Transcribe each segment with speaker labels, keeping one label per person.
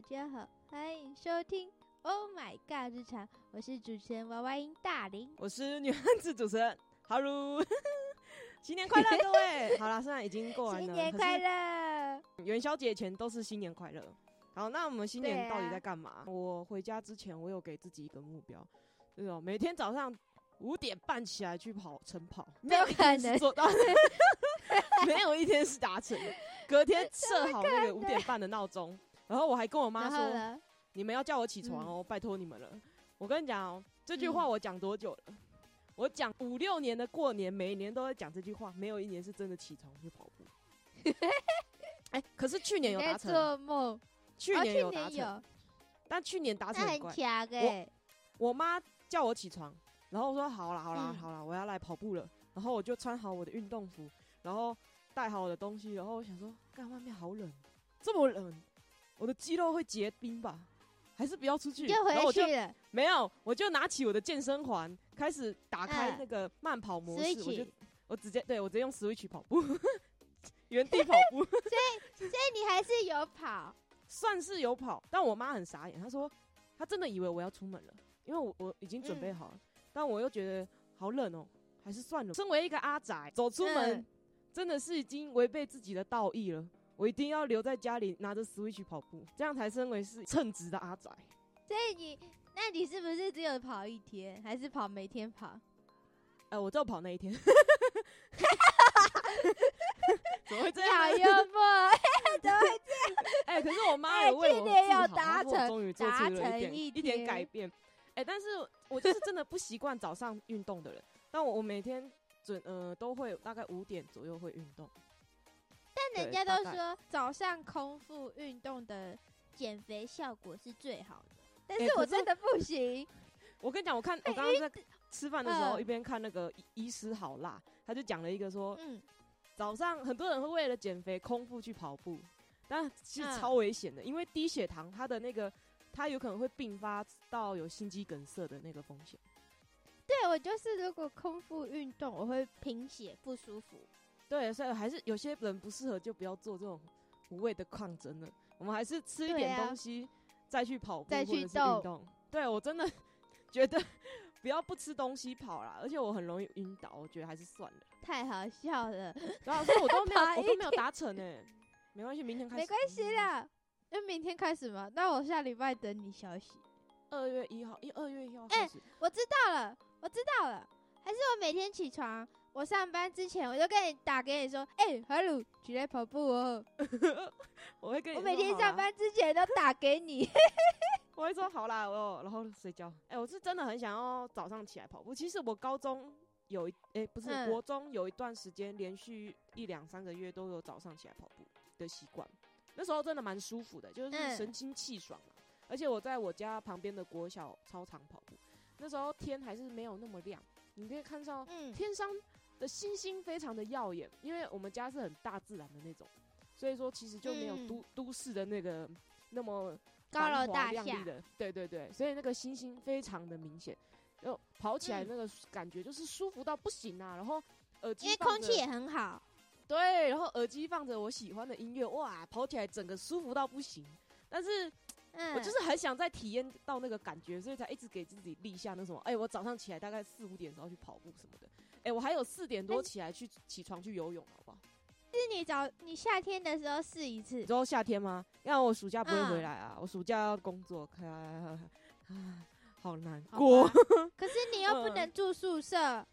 Speaker 1: 大家好，欢迎收听 Oh My God 日常，我是主持人娃娃音大林。
Speaker 2: 我是女汉子主持人哈喽，新年快乐各位！好啦，现在已经过完了，
Speaker 1: 新年快乐！
Speaker 2: 元宵节前都是新年快乐。好，那我们新年到底在干嘛？我回家之前，我有给自己一个目标，就是哦每天早上五点半起来去跑晨跑，没有一天是做到，没有一天是达成的。隔天设好那个五点半的闹钟，然后我还跟我妈说？你们要叫我起床哦，拜托你们了。我跟你讲哦，这句话我讲多久了？我讲五六年的过年，每一年都在讲这句话，没有一年是真的起床去跑步。哎、可是去年有达成，
Speaker 1: 做梦？
Speaker 2: 去年有达成，但去年达成
Speaker 1: 那很
Speaker 2: 很快。
Speaker 1: 强哎。
Speaker 2: 我妈叫我起床，然后我说好啦好啦
Speaker 1: 嗯
Speaker 2: 好啦，我要来跑步了。然后我就穿好我的运动服，然后带好我的东西，然后我想说，干外面好冷，这么冷，我的肌肉会结冰吧？还是不要出去？
Speaker 1: 就
Speaker 2: 然后我就
Speaker 1: 回去了，
Speaker 2: 没有，我就拿起我的健身环，开始打开
Speaker 1: 嗯
Speaker 2: 那个慢跑模式，我就我直接对我直接用 Switch 跑步，原地跑步，
Speaker 1: 所以所以你还是有跑。
Speaker 2: 算是有跑，但我妈很傻眼，她说她真的以为我要出门了，因为我我已经准备好了，但我又觉得好冷哦、还是算了。身为一个阿宅，走出门、
Speaker 1: 嗯
Speaker 2: 真的是已经违背自己的道义了。我一定要留在家里拿着 Switch 跑步，这样才称为是称职的阿宅。
Speaker 1: 所以你，那你是不是只有跑一天，还是跑每天跑？
Speaker 2: 呃，我就跑那一天，怎么会这
Speaker 1: 你
Speaker 2: 样呢？
Speaker 1: 好幽默，怎么会
Speaker 2: 哎、可是我妈
Speaker 1: 哎
Speaker 2: 有为我
Speaker 1: 有达成
Speaker 2: 终于做出
Speaker 1: 达
Speaker 2: 了一点
Speaker 1: 一
Speaker 2: 点改变。哎、但是我就是真的不习惯早上运动的人，但我我每天准呃都会大概五点左右会运动。
Speaker 1: 但人家都说早上空腹运动的减肥效果是最好的，但是我真的不行。
Speaker 2: 我跟你讲，我看我刚刚在吃饭的时候，
Speaker 1: 嗯
Speaker 2: 一边看那个医医师好辣，他就讲了一个说，
Speaker 1: 嗯，
Speaker 2: 早上很多人会为了减肥空腹去跑步，但其实
Speaker 1: 嗯
Speaker 2: 超危险的，因为低血糖它的那个它有可能会并发到有心肌梗塞的那个风险。
Speaker 1: 对我就是如果空腹运动，我会贫血不舒服。
Speaker 2: 对，所以还是有些人不适合，就不要做这种无谓的抗争了。我们还是吃一点东西，再去跑步
Speaker 1: 再去动
Speaker 2: 运动。对我真的 觉得不要不吃东西跑啦，而且我很容易晕倒，我觉得还是算了。
Speaker 1: 太好笑了，
Speaker 2: 然后所以我都没有，我都没有达成呢、没关系，明天开始。
Speaker 1: 没关系。啦。那明天开始嘛，那我下礼拜等你消息。
Speaker 2: 二月一号，一二月一号
Speaker 1: 哎
Speaker 2: 开始。
Speaker 1: 我知道了，我知道了。还是我每天起床，我上班之前我就跟你打给你说，哎、哈鲁起来跑步哦。
Speaker 2: 我会跟你
Speaker 1: 我每天上班之前都打给你。
Speaker 2: 我会说好啦，我然后睡觉。哎、我是真的很想要早上起来跑步。其实我高中有一，哎、不是、
Speaker 1: 嗯
Speaker 2: 国中有一段时间，连续一两三个月都有早上起来跑步的习惯。那时候真的蛮舒服的，就是
Speaker 1: 嗯
Speaker 2: 神清气爽嘛。而且我在我家旁边的国小操场跑步，那时候天还是没有那么亮，你可以看到
Speaker 1: 嗯，
Speaker 2: 天上的星星非常的耀眼，因为我们家是很大自然的那种，所以说其实就没有
Speaker 1: 嗯
Speaker 2: 都、都市的那个那么
Speaker 1: 高楼大厦
Speaker 2: 的，对对对，所以那个星星非常的明显，就跑起来
Speaker 1: 嗯
Speaker 2: 那个感觉就是舒服到不行啊，然后耳机
Speaker 1: 因为空气也很好。
Speaker 2: 对，然后耳机放着我喜欢的音乐，哇，跑起来整个舒服到不行。但是
Speaker 1: 嗯，
Speaker 2: 我就是很想再体验到那个感觉，所以才一直给自己立下那什么，哎、我早上起来大概四五点的时候去跑步什么的，哎、我还有四点多
Speaker 1: 哎
Speaker 2: 起来去起床去游泳，好不好？
Speaker 1: 是你早你夏天的时候试一次
Speaker 2: 你知。道夏天吗？因为我暑假不会
Speaker 1: 嗯
Speaker 2: 回来啊，我暑假要工作，看啊，好难
Speaker 1: 好
Speaker 2: 过。
Speaker 1: 可是你又不
Speaker 2: 嗯
Speaker 1: 能住宿舍，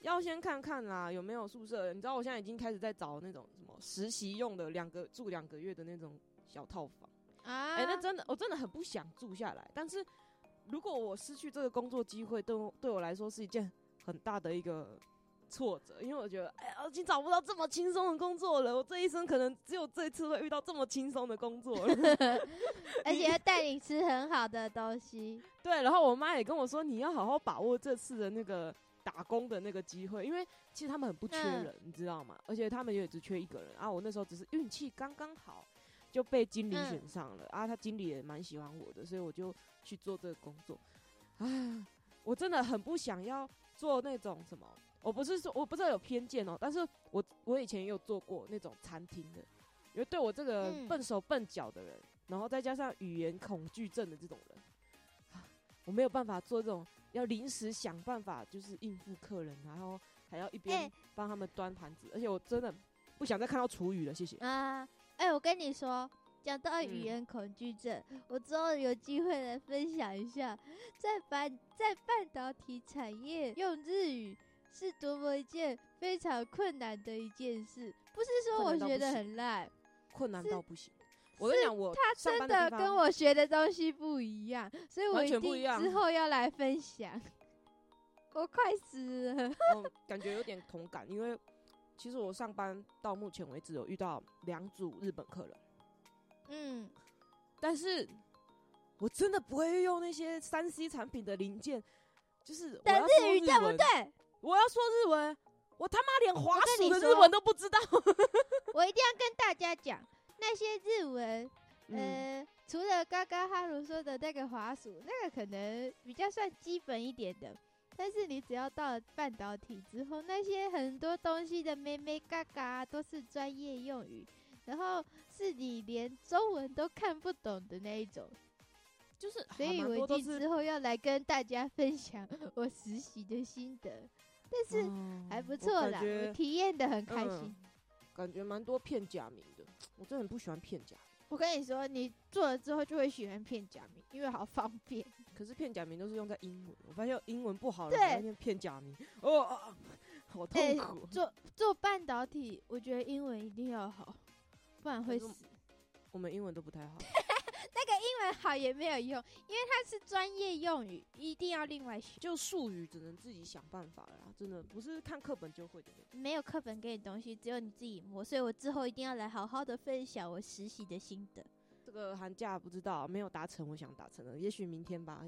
Speaker 2: 要先看看啦，有没有宿舍。你知道我现在已经开始在找那种什么实习用的，两个住两个月的那种小套房。
Speaker 1: 啊，
Speaker 2: 哎、那真的，我真的很不想住下来。但是如果我失去这个工作机会，对我对我来说是一件很大的一个挫折，因为我觉得，哎呀，我已经找不到这么轻松的工作了。我这一生可能只有这一次会遇到这么轻松的工作了。
Speaker 1: 而且要带你吃很好的东西。
Speaker 2: 对，然后我妈也跟我说，你要好好把握这次的那个打工的那个机会，因为其实他们很不缺
Speaker 1: 嗯
Speaker 2: 人，你知道吗？而且他们也只缺一个人啊。我那时候只是运气刚刚好，就被经理
Speaker 1: 嗯
Speaker 2: 选上了、啊。他经理也蛮喜欢我的，所以我就去做这个工作。啊，我真的很不想要做那种什么。我不是说我不知道有偏见哦，但是我我以前也有做过那种餐厅的，因为对我这个
Speaker 1: 嗯
Speaker 2: 笨手笨脚的人，然后再加上语言恐惧症的这种人，我没有办法做这种要临时想办法就是应付客人，然后还要一边帮他们端盘子，而且我真的不想再看到厨余了，谢谢。
Speaker 1: 啊，哎，我跟你说，讲到语言恐惧症，我之后有机会来分享一下，在半在半导体产业用日语是多么一件非常困难的一件事，不是说我学的很烂，
Speaker 2: 困难到不行。我跟你讲，我
Speaker 1: 他真的跟我学的东西不一样，所以我一定之后要来分享。我快死了，
Speaker 2: 我 感觉有点同感，因为其实我上班到目前为止有遇到两组日本客人，
Speaker 1: 嗯，
Speaker 2: 但是我真的不会用那些三 C 产品的零件，就是我要
Speaker 1: 日语对不对？
Speaker 2: 我要说日文，我他妈连滑鼠的日文都不知道，
Speaker 1: 我一定要跟大家讲。那些日文，呃，除了刚刚哈鲁说的那个滑鼠，那个可能比较算基本一点的。但是你只要到了半导体之后，那些很多东西的咩咩嘎嘎都是专业用语，然后是你连中文都看不懂的那一种。
Speaker 2: 就是，
Speaker 1: 所以我一定之后要来跟大家分享 我实习的心得。但是还不错啦，我体验的很开心。
Speaker 2: 感觉蛮多骗假名的。我真的很不喜欢骗假名。
Speaker 1: 我跟你说，你做了之后就会喜欢骗假名，因为好方便。
Speaker 2: 可是骗假名都是用在英文，我发现英文不好了，还念片假名，哦，好痛苦。
Speaker 1: 做做半导体，我觉得英文一定要好，不然会死。
Speaker 2: 我们英文都不太好。
Speaker 1: 那个英文好也没有用，因为它是专业用语，一定要另外学。
Speaker 2: 就术语只能自己想办法了，真的不是看课本就会的。
Speaker 1: 没有课本给你东西，只有你自己摸。所以我之后一定要来好好的分享我实习的心得。
Speaker 2: 这个寒假不知道没有达成我想达成的，也许明天吧，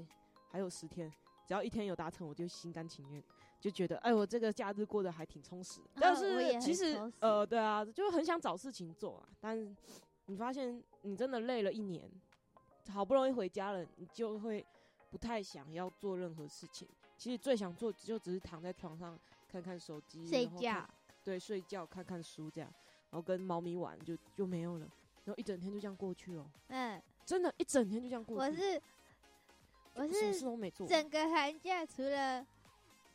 Speaker 2: 还有十天，只要一天有达成，我就心甘情愿，就觉得哎，我这个假日过得还挺充实。但是其实呃，对啊，就很想找事情做啊，但你发现你真的累了一年。好不容易回家了，你就会不太想要做任何事情。其实最想做就只是躺在床上看看手机，
Speaker 1: 睡觉。
Speaker 2: 对，睡觉看看书这样，然后跟猫咪玩就就没有了。然后一整天就这样过去了。
Speaker 1: 嗯，
Speaker 2: 真的，一整天就这样过
Speaker 1: 去。我是我是什么
Speaker 2: 事都没做，
Speaker 1: 整个寒假除了。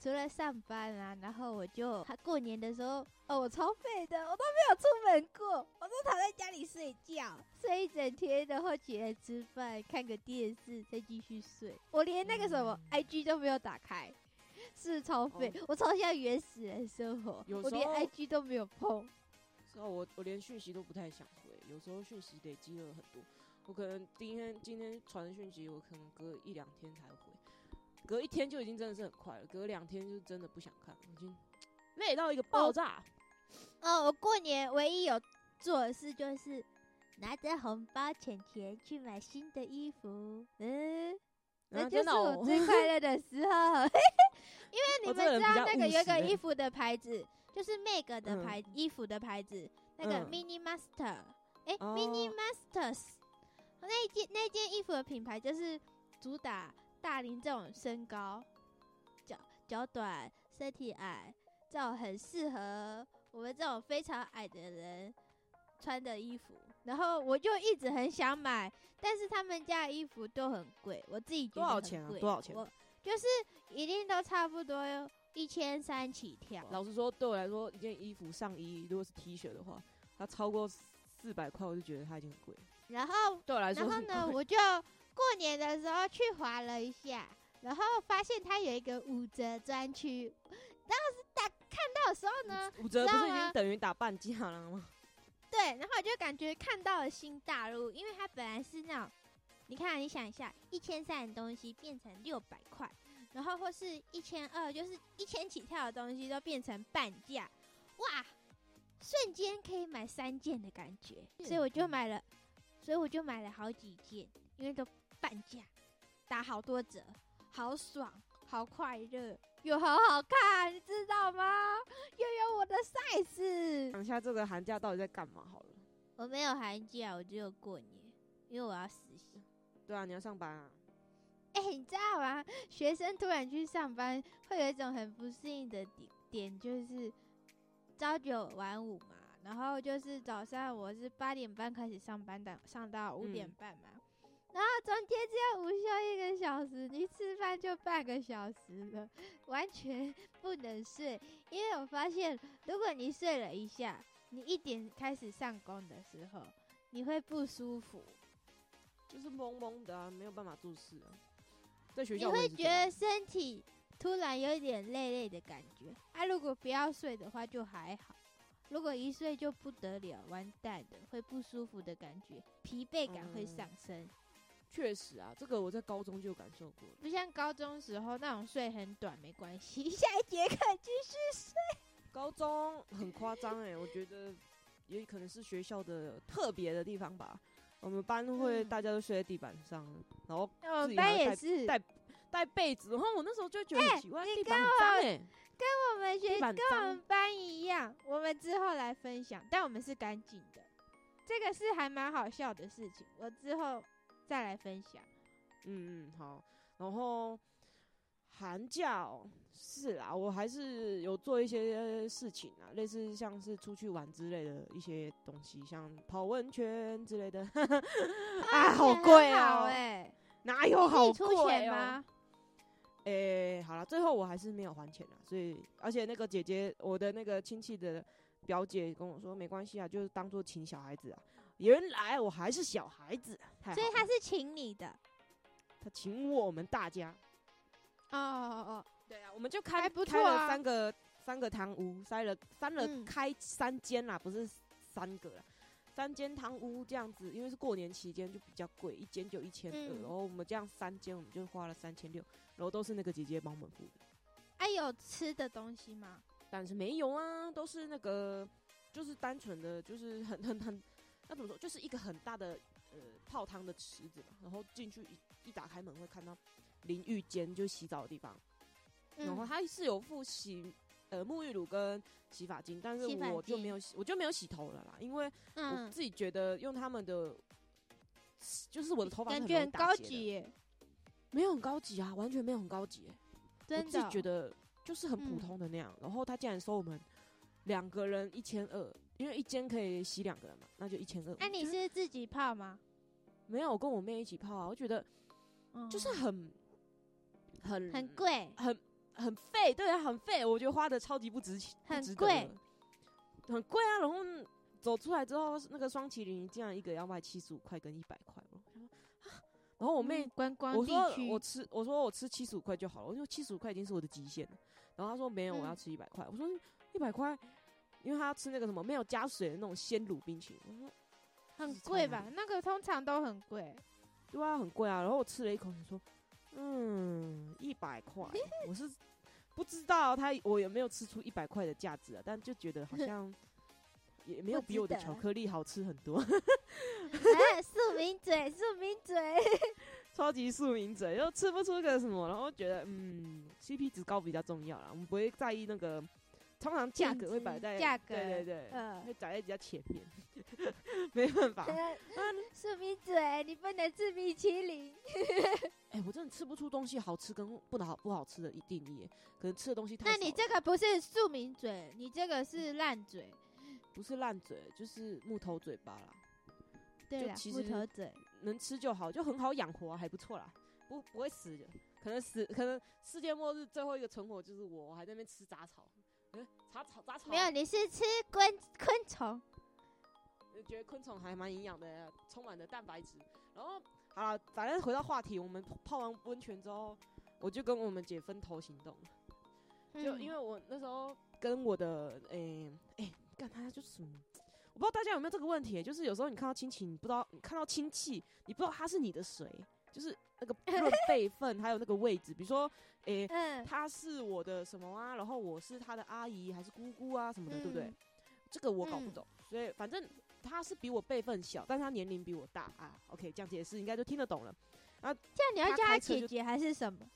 Speaker 1: 除了上班啊，然后我就他过年的时候，哦，我超废的，我都没有出门过，我都躺在家里睡觉，睡一整天，然后起来吃饭，看个电视，再继续睡。我连那个什么 IG 都没有打开，是超废，我超像原始人生活，我连 IG 都没有碰。
Speaker 2: 是啊，我我连讯息都不太想回，有时候讯息累积了很多，我可能今天今天传的讯息，我可能隔一两天才回。隔一天就已经真的是很快了，隔两天就真的不想看，已经累到一个爆炸。
Speaker 1: 哦，我过年唯一有做的事就是拿着红包钱钱去买新的衣服，嗯，那就是我最快乐的时候。因为你们知道那个有一个衣服的牌子，就是 Meg 的牌衣服的牌子，那个 Mini Master，哎，Mini Masters，那件那件衣服的品牌就是主打。大龄这种身高，脚脚短、身体矮，这种很适合我们这种非常矮的人穿的衣服。然后我就一直很想买，但是他们家的衣服都很贵，我自己觉得
Speaker 2: 多少钱啊？多少钱？
Speaker 1: 我就是一定都差不多一千三起跳。
Speaker 2: 老实说，对我来说，一件衣服上衣如果是 T 恤的话，它超过四百块，我就觉得它已经很贵。
Speaker 1: 然后
Speaker 2: 对我来说，
Speaker 1: 然后呢，我就。过年的时候去划了一下，然后发现它有一个五折专区。当时打看到的时候呢，
Speaker 2: 五折不是已经等于打半价了吗？
Speaker 1: 对，然后我就感觉看到了新大陆，因为它本来是那种，你看，你想一下，一千三的东西变成六百块，然后或是一千二，就是一千起跳的东西都变成半价，哇，瞬间可以买三件的感觉，所以我就买了，所以我就买了好几件，因为都。半价，打好多折，好爽，好快乐，又好好看，你知道吗？又有我的 size。
Speaker 2: 讲一下这个寒假到底在干嘛好了。
Speaker 1: 我没有寒假，我只有过年，因为我要实习。
Speaker 2: 对啊，你要上班啊。
Speaker 1: 哎，你知道吗？学生突然去上班，会有一种很不适应的点点，就是朝九晚五嘛。然后就是早上我是八点半开始上班的，上到五点半嘛。然后中间只要午休一个小时，你吃饭就半个小时了，完全不能睡。因为我发现，如果你睡了一下，你一点开始上工的时候，你会不舒服，
Speaker 2: 就是懵懵的，没有办法做事啊。在学校，
Speaker 1: 你会觉得身体突然有一点累累的感觉。啊，如果不要睡的话就还好，如果一睡就不得了，完蛋的，会不舒服的感觉，疲惫感会上升。
Speaker 2: 确实啊，这个我在高中就感受过。
Speaker 1: 不像高中时候那种睡很短没关系，下一节课继续睡。
Speaker 2: 高中很夸张哎，我觉得也可能是学校的特别的地方吧。我们班会大家都睡在地板上，然后
Speaker 1: 我们班也是
Speaker 2: 带带被子。然后我那时候就觉得很奇怪，地板脏哎，
Speaker 1: 跟我们学跟我们班一样。我们之后来分享，但我们是干净的，这个是还蛮好笑的事情。我之后。再来分享，
Speaker 2: 嗯嗯好，然后寒假哦，是啦，我还是有做一些事情啊，类似像是出去玩之类的一些东西，像泡温泉之类的，啊，好贵啊，
Speaker 1: 哎，
Speaker 2: 哪有好
Speaker 1: 贵吗？
Speaker 2: 哎，好了，最后我还是没有还钱啦，所以而且那个姐姐，我的那个亲戚的表姐跟我说，没关系啊，就是当做请小孩子啊。原来我还是小孩子，
Speaker 1: 所以他是请你的，
Speaker 2: 他请我们大家。
Speaker 1: 哦哦哦，
Speaker 2: 对啊，我们就开开了三个三个堂屋，塞了三了开三间啦，不是三个，三间汤屋这样子，因为是过年期间就比较贵，一间就一千二，然后我们这样三间，我们就花了三千六，然后都是那个姐姐帮我们付的。
Speaker 1: 哎，有吃的东西吗？
Speaker 2: 但是没有啊，都是那个，就是单纯的，就是很很很。那怎么说？就是一个很大的呃泡汤的池子嘛，然后进去一一打开门会看到淋浴间，就洗澡的地方。然后它是有附洗呃沐浴乳跟洗发精，但是我就没有洗，我就没有洗头了啦，因为我自己觉得用他们的，就是我的头发
Speaker 1: 感觉很高级，
Speaker 2: 没有很高级啊，完全没有很高级，
Speaker 1: 我
Speaker 2: 自己觉得就是很普通的那样。然后他竟然收我们两个人一千二。因为一间可以洗两个人嘛，那就一千二。
Speaker 1: 那你是自己泡吗？
Speaker 2: 没有，我跟我妹一起泡啊。我觉得就是很很
Speaker 1: 很贵，
Speaker 2: 很很费，对啊，很费。我觉得花的超级不值钱，
Speaker 1: 很贵，
Speaker 2: 很贵啊。然后走出来之后，那个双麒麟竟然一个要卖七十五块跟一百块，然后我妹
Speaker 1: 观光
Speaker 2: 我说我吃，我说我吃七十五块就好了，我说七十五块已经是我的极限了。然后她说没有，我要吃一百块。我说一百块。因为他要吃那个什么没有加水的那种鲜乳冰淇淋，我说
Speaker 1: 很贵吧？那个通常都很贵，
Speaker 2: 对啊，很贵啊。然后我吃了一口，你说：“嗯，一百块。”我是不知道他我有没有吃出一百块的价值啊，但就觉得好像 也没有比我的巧克力好吃很多。
Speaker 1: 素名嘴，素名嘴，
Speaker 2: 超级素名嘴，又吃不出个什么，然后觉得嗯，CP 值高比较重要啦，我们不会在意那个。通常价格会摆在
Speaker 1: 价格，
Speaker 2: 对对对，会摆在比较前面，没办法。
Speaker 1: 素米嘴，你不能吃米其林。
Speaker 2: 哎，我真的吃不出东西好吃跟不好不好吃的一定义，可能吃的东西太……
Speaker 1: 那你这个不是素米嘴，你这个是烂嘴，
Speaker 2: 不是烂嘴，就是木头嘴巴啦。
Speaker 1: 对啊，木头嘴
Speaker 2: 能吃就好，就很好养活，还不错啦，不不会死的。可能死，可能世界末日最后一个存活就是我，我还在那边吃杂草。杂草杂草
Speaker 1: 没有，你是吃昆昆虫，
Speaker 2: 觉得昆虫还蛮营养的，充满了蛋白质。然后好了，反正回到话题，我们泡完温泉之后，我就跟我们姐分头行动。就因为我那时候跟我的诶诶，干他就是，我不知道大家有没有这个问题，就是有时候你看到亲戚，你不知道你看到亲戚，你不知道他是你的谁，就是那个论辈分还有那个位置，比如说。诶，他是我的什么啊？然后我是他的阿姨还是姑姑啊？什么的，对不对？这个我搞不懂。所以反正他是比我辈分小，但他年龄比我大啊。OK，这样解释应该就听得懂了。啊，
Speaker 1: 这样你要叫他姐姐还是什么？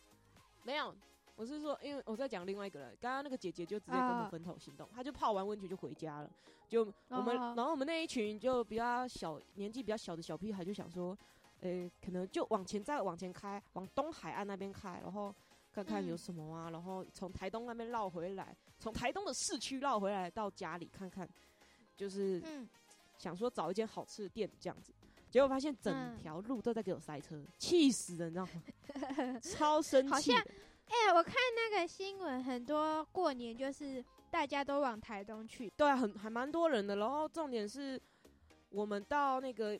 Speaker 2: 没有，我是说，因为我在讲另外一个人。刚刚那个姐姐就直接跟我们分头行动，她就泡完温泉就回家了。就我们，然后我们那一群就比较小年纪比较小的小屁孩就想说，诶，可能就往前再往前开，往东海岸那边开，然后。看看有什么啊，然后从台东那边绕回来，从台东的市区绕回来到家里看看，就是想说找一间好吃的店这样子，结果发现整条路都在给我塞车，气死了，你知道吗？超生气。
Speaker 1: 好像，哎，我看那个新闻，很多过年就是大家都往台东去，
Speaker 2: 对啊，很还蛮多人的。然后重点是我们到那个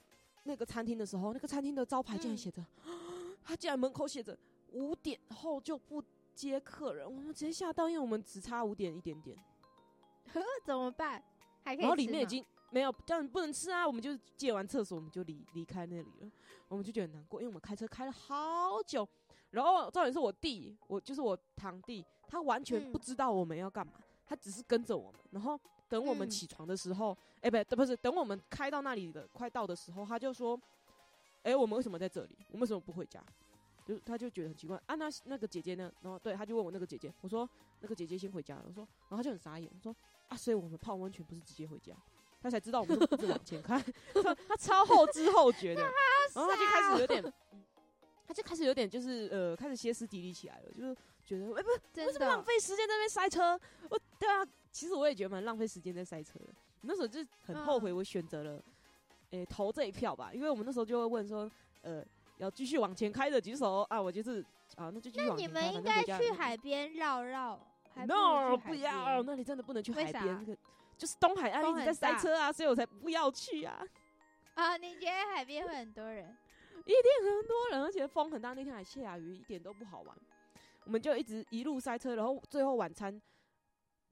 Speaker 2: 那个餐厅的时候，那个餐厅的招牌竟然写着，他竟然门口写着五点后就不接客人，我们直接吓到，因为我们只差五点一点点。
Speaker 1: 呵 怎么办？还可以
Speaker 2: 然后里面已经没有，这样不能吃啊！我们就借完厕所，我们就离离开那里了。我们就觉得很难过，因为我们开车开了好久。然后重点是我弟，我就是我堂弟，他完全不知道我们要干嘛，他只是跟着我们。然后等我们起床的时候，哎，不，不是，等我们开到那里的快到的时候，他就说：“哎，我们为什么在这里？我们为什么不回家？”就他就觉得很奇怪啊。那那个姐姐呢？然后对，他就问我那个姐姐，我说：“那个姐姐先回家了。”我说，然后他就很傻眼，说。啊，所以我们泡温泉不是直接回家，他才知道我们是往前看，他超后知后觉的，然后他就开始有点，他就开始有点就是呃，开始歇斯底里起来了，就是觉得哎，不是，为什么浪费时间在那边塞车？我对啊，其实我也觉得蛮浪费时间在塞车的。那时候就很后悔，我选择了诶投这一票吧，因为我们那时候就会问说，呃，要继续往前开的举手啊，我就是啊，那就继续往前开。
Speaker 1: 那你们应该去海边绕绕。
Speaker 2: no，不要，那里真的不能去海边，就是东海岸一直在塞车啊，所以我才不要去啊。
Speaker 1: 啊，你觉得海边会很多人？
Speaker 2: 一定很多人，而且风很大，那天还下雨，一点都不好玩。我们就一直一路塞车，然后最后晚餐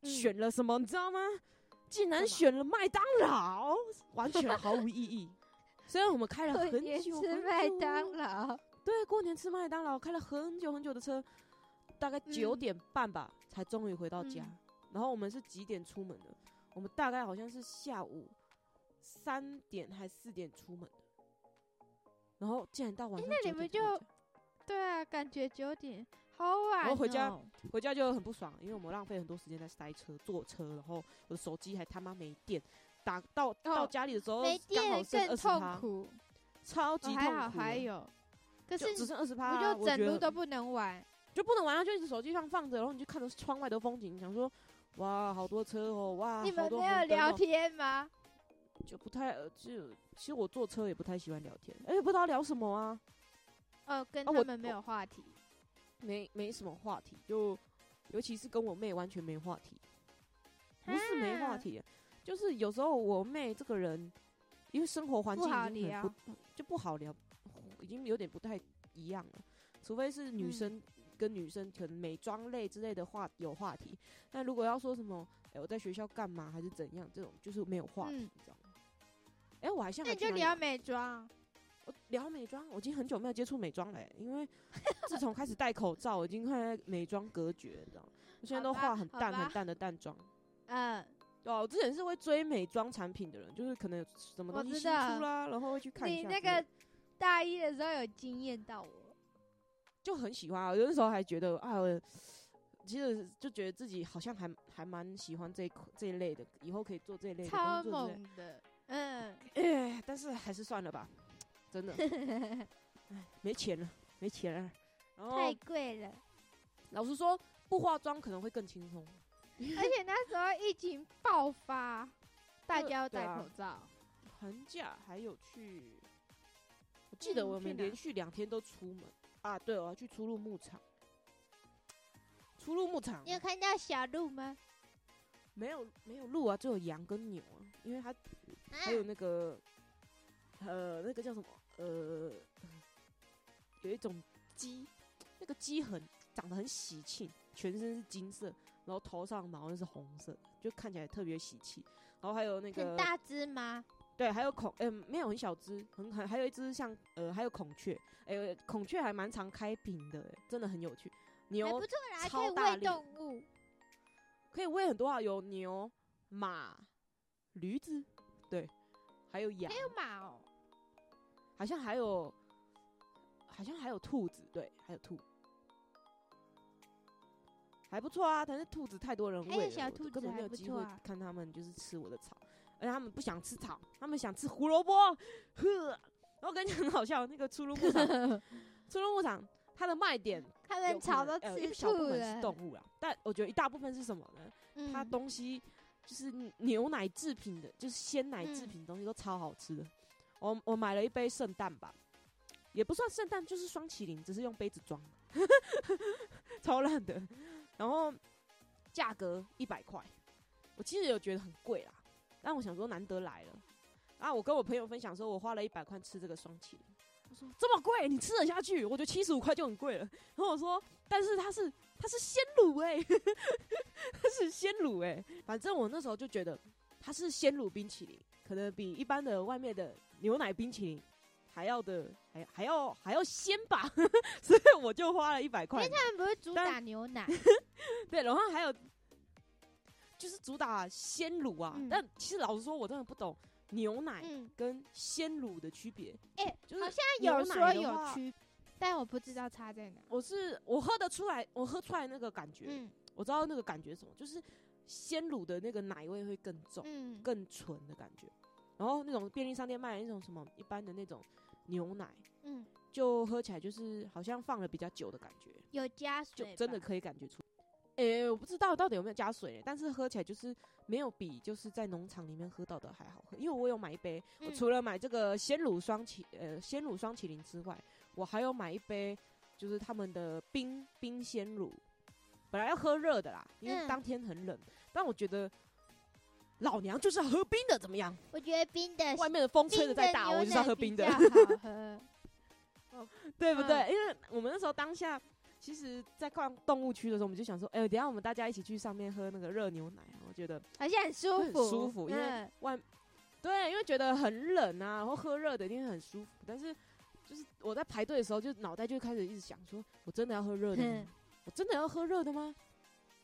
Speaker 2: 选了什么，你知道吗？竟然选了麦当劳，完全毫无意义。虽然我们开了很久，
Speaker 1: 吃麦当劳，
Speaker 2: 对，过年吃麦当劳，开了很久很久的车。大概九点半吧，才终于回到家。然后我们是几点出门的？我们大概好像是下午三点还四点出门的。然后竟然到晚上
Speaker 1: 那你们就对啊，感觉九点好晚。
Speaker 2: 然后回家回家就很不爽，因为我们浪费很多时间在塞车、坐车，然后我的手机还他妈没电。打到到家里的时候，刚好剩二十趴，超级痛苦。
Speaker 1: 还有，可是
Speaker 2: 只剩二十趴，
Speaker 1: 我就整路都不能玩？
Speaker 2: 就不能玩啊！就一直手机上放着，然后你就看着窗外的风景，想说，哇，好多车哦，哇，
Speaker 1: 你们
Speaker 2: 没
Speaker 1: 有聊天吗？
Speaker 2: 就不太，就其实我坐车也不太喜欢聊天，而且，不知道聊什么啊。
Speaker 1: 呃，跟他们没有话题，
Speaker 2: 没没什么话题，就尤其是跟我妹完全没话题，不是没话题，就是有时候我妹这个人，因为生活环境已经很不就不好聊，已经有点不太一样了，除非是女生。跟女生可能美妆类之类的话有话题，但如果要说什么，哎，我在学校干嘛还是怎样，这种就是没有话题，你知道吗？哎，我还像
Speaker 1: 那你就聊美妆，
Speaker 2: 我聊美妆，我已经很久没有接触美妆了，因为 自从开始戴口罩，我已经快美妆隔绝，你知道吗？我现在都化很淡很淡的淡妆。嗯，哦，我之前是会追美妆产品的人，就是可能有什么东西新出啦，然后会去看一
Speaker 1: 下。你那个大一的时候有惊艳到我。
Speaker 2: 就很喜欢啊，有的时候还觉得啊，其实就觉得自己好像还还蛮喜欢这一这一类的，以后可以做这一类的工作。
Speaker 1: 超猛的，嗯，
Speaker 2: 哎，但是还是算了吧，真的，哎，没钱了，没钱了，然后
Speaker 1: 太贵了。
Speaker 2: 老实说，不化妆可能会更轻松，
Speaker 1: 而且那时候疫情爆发，大家要戴口罩。
Speaker 2: 寒假还有去，我记得我们连续两天都出门。啊，对，我要去出入牧场。出入牧场，
Speaker 1: 你有看到小鹿吗？
Speaker 2: 没有，没有鹿啊，只有羊跟牛啊。因为它还有那个，呃，那个叫什么？呃，有一种鸡，那个鸡很长得很喜庆，全身是金色，然后头上毛又是红色，就看起来特别喜气。然后还有那个
Speaker 1: 很大只吗？
Speaker 2: 对，还有孔，嗯，没有很小只，很很，还有一只像，呃，还有孔雀，哎，孔雀还蛮常开屏的，真的很有趣。牛
Speaker 1: 不错啦，可以喂动物，
Speaker 2: 可以喂很多啊，有牛、马、驴子，对，还有羊，
Speaker 1: 还有马哦，
Speaker 2: 好像还有，好像还有兔子，对，还有兔，还不错啊。但是兔子太多人喂了，根本没有机会看他们就是吃我的草。而且他们不想吃草，他们想吃胡萝卜。呵，我跟你讲很好笑，那个出入牧场，出入牧场它的卖点，
Speaker 1: 它的草都吃
Speaker 2: 一小部分是动物啊，但我觉得一大部分是什么呢？它东西就是牛奶制品的，就是鲜奶制品东西都超好吃的。我我买了一杯圣诞吧，也不算圣诞，就是双麒麟，只是用杯子装，超烂的。然后价格一百块，我其实有觉得很贵啦，但我想说难得来了，啊，我跟我朋友分享说，我花了一百块吃这个双麒麟，他说这么贵，你吃得下去？我觉得七十五块就很贵了。然后我说，但是它是它是鲜乳哎，它是鲜乳 哎，反正我那时候就觉得它是鲜乳冰淇淋，可能比一般的外面的牛奶冰淇淋还要的还还要还要鲜吧，所以我就花了一百块。
Speaker 1: 因为他们不会主打牛奶，
Speaker 2: 对，然后还有就是主打鲜乳啊。但其实老实说，我真的不懂牛奶跟鲜乳的区别。
Speaker 1: 哎，好像有说有区，但我不知道差在哪。
Speaker 2: 我是我喝得出来，我喝出来那个感觉，嗯，我知道那个感觉什么，就是鲜乳的那个奶味会更重，嗯，更纯的感觉。然后那种便利商店卖的那种什么一般的那种牛奶，嗯，就喝起来就是好像放了比较久的感觉，
Speaker 1: 有加水，
Speaker 2: 就真的可以感觉出。诶，我不知道到底有没有加水，但是喝起来就是没有比就是在农场里面喝到的还好喝。因为我有买一杯，我除了买这个鲜乳双麒呃鲜乳双麒麟之外，我还有买一杯就是他们的冰冰鲜乳，本来要喝热的啦，因为当天很冷，但我觉得。老娘就是要喝冰的，怎么样？
Speaker 1: 我觉得冰的，
Speaker 2: 外面的风吹的再大，我就是要喝冰的，对不对？因为我们那时候当下，其实，在逛动物区的时候，我们就想说，哎，等下我们大家一起去上面喝那个热牛奶，我觉得
Speaker 1: 而且很舒服，
Speaker 2: 舒服，因为外对，因为觉得很冷啊，然后喝热的一定会很舒服。但是，就是我在排队的时候，就脑袋就开始一直想，说我真的要喝热的吗？我真的要喝热的吗？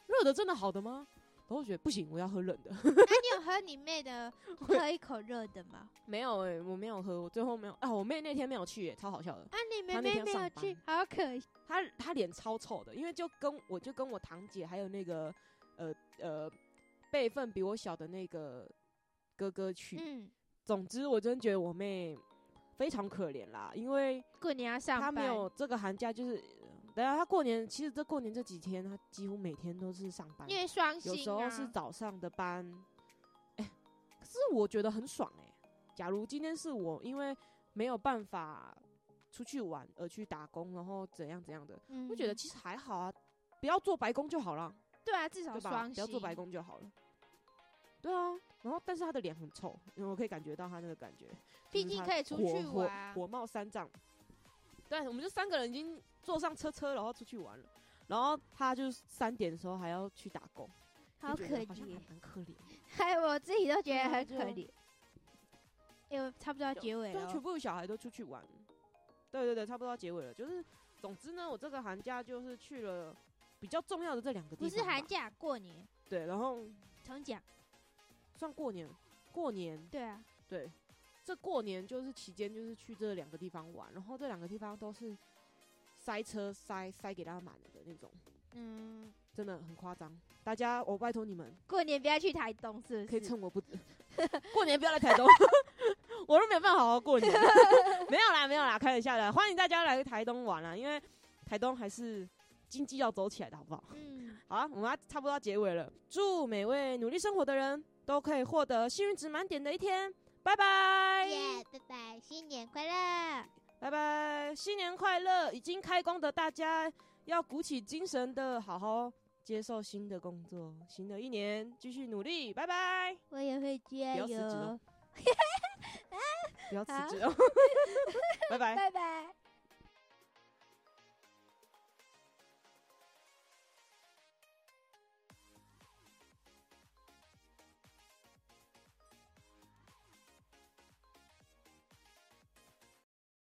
Speaker 2: 热的真的好的吗？我觉得不行，我要喝冷的。那
Speaker 1: 你有喝你妹的喝一口热的吗？
Speaker 2: 没有哎，我没有喝，我最后没有啊。我妹那天没有去，超好笑的。
Speaker 1: 啊，你妹妹没有去，好可惜。
Speaker 2: 她她脸超臭的，因为就跟我就跟我堂姐还有那个呃呃辈分比我小的那个哥哥去。嗯。总之，我真觉得我妹非常可怜啦，因为
Speaker 1: 过年要上班，她
Speaker 2: 没有这个寒假就是。对啊，他过年其实这过年这几天，他几乎每天都是上班，
Speaker 1: 因为双薪
Speaker 2: 有时候是早上的班，哎，可是我觉得很爽哎。假如今天是我因为没有办法出去玩而去打工，然后怎样怎样的，我觉得其实还好啊，不要做白工就好了。
Speaker 1: 对啊，至少双
Speaker 2: 不要做白工就好了。对啊，然后但是他的脸很臭，因为我可以感觉到他那个感觉，
Speaker 1: 毕竟可以出去玩，
Speaker 2: 火冒三丈。对，我们就三个人已经坐上车车，然后出去玩了。然后他就三点的时候还要去打工，
Speaker 1: 好可怜，好像
Speaker 2: 蛮可怜。
Speaker 1: 还 有我自己都觉得很可怜。因为差不多要结尾了，
Speaker 2: 全部小孩都出去玩。对对对，差不多要结尾了。就是，总之呢，我这个寒假就是去了比较重要的这两个地方。
Speaker 1: 不是寒假，过年。
Speaker 2: 对，然后
Speaker 1: 重讲，
Speaker 2: 算过年，过年。
Speaker 1: 对啊，
Speaker 2: 对。这过年就是期间，就是去这两个地方玩，然后这两个地方都是塞车塞塞给他满的那种，嗯，真的很夸张。大家，我拜托你们，
Speaker 1: 过年不要去台东，是
Speaker 2: 可以趁我不，过年不要来台东，我都没办法好好过年。没有啦，没有啦，开玩笑的。欢迎大家来台东玩啦，因为台东还是经济要走起来的，好不好？嗯，好啊，我们要差不多要结尾了。祝每位努力生活的人都可以获得幸运值满点的一天。拜拜！
Speaker 1: 耶，拜拜！新年快乐！
Speaker 2: 拜拜！新年快乐！已经开工的大家要鼓起精神的，好好接受新的工作。新的一年继续努力，拜拜！
Speaker 1: 我也会加油。
Speaker 2: 不要辞职哦！不要辞职哦！拜拜！
Speaker 1: 拜拜！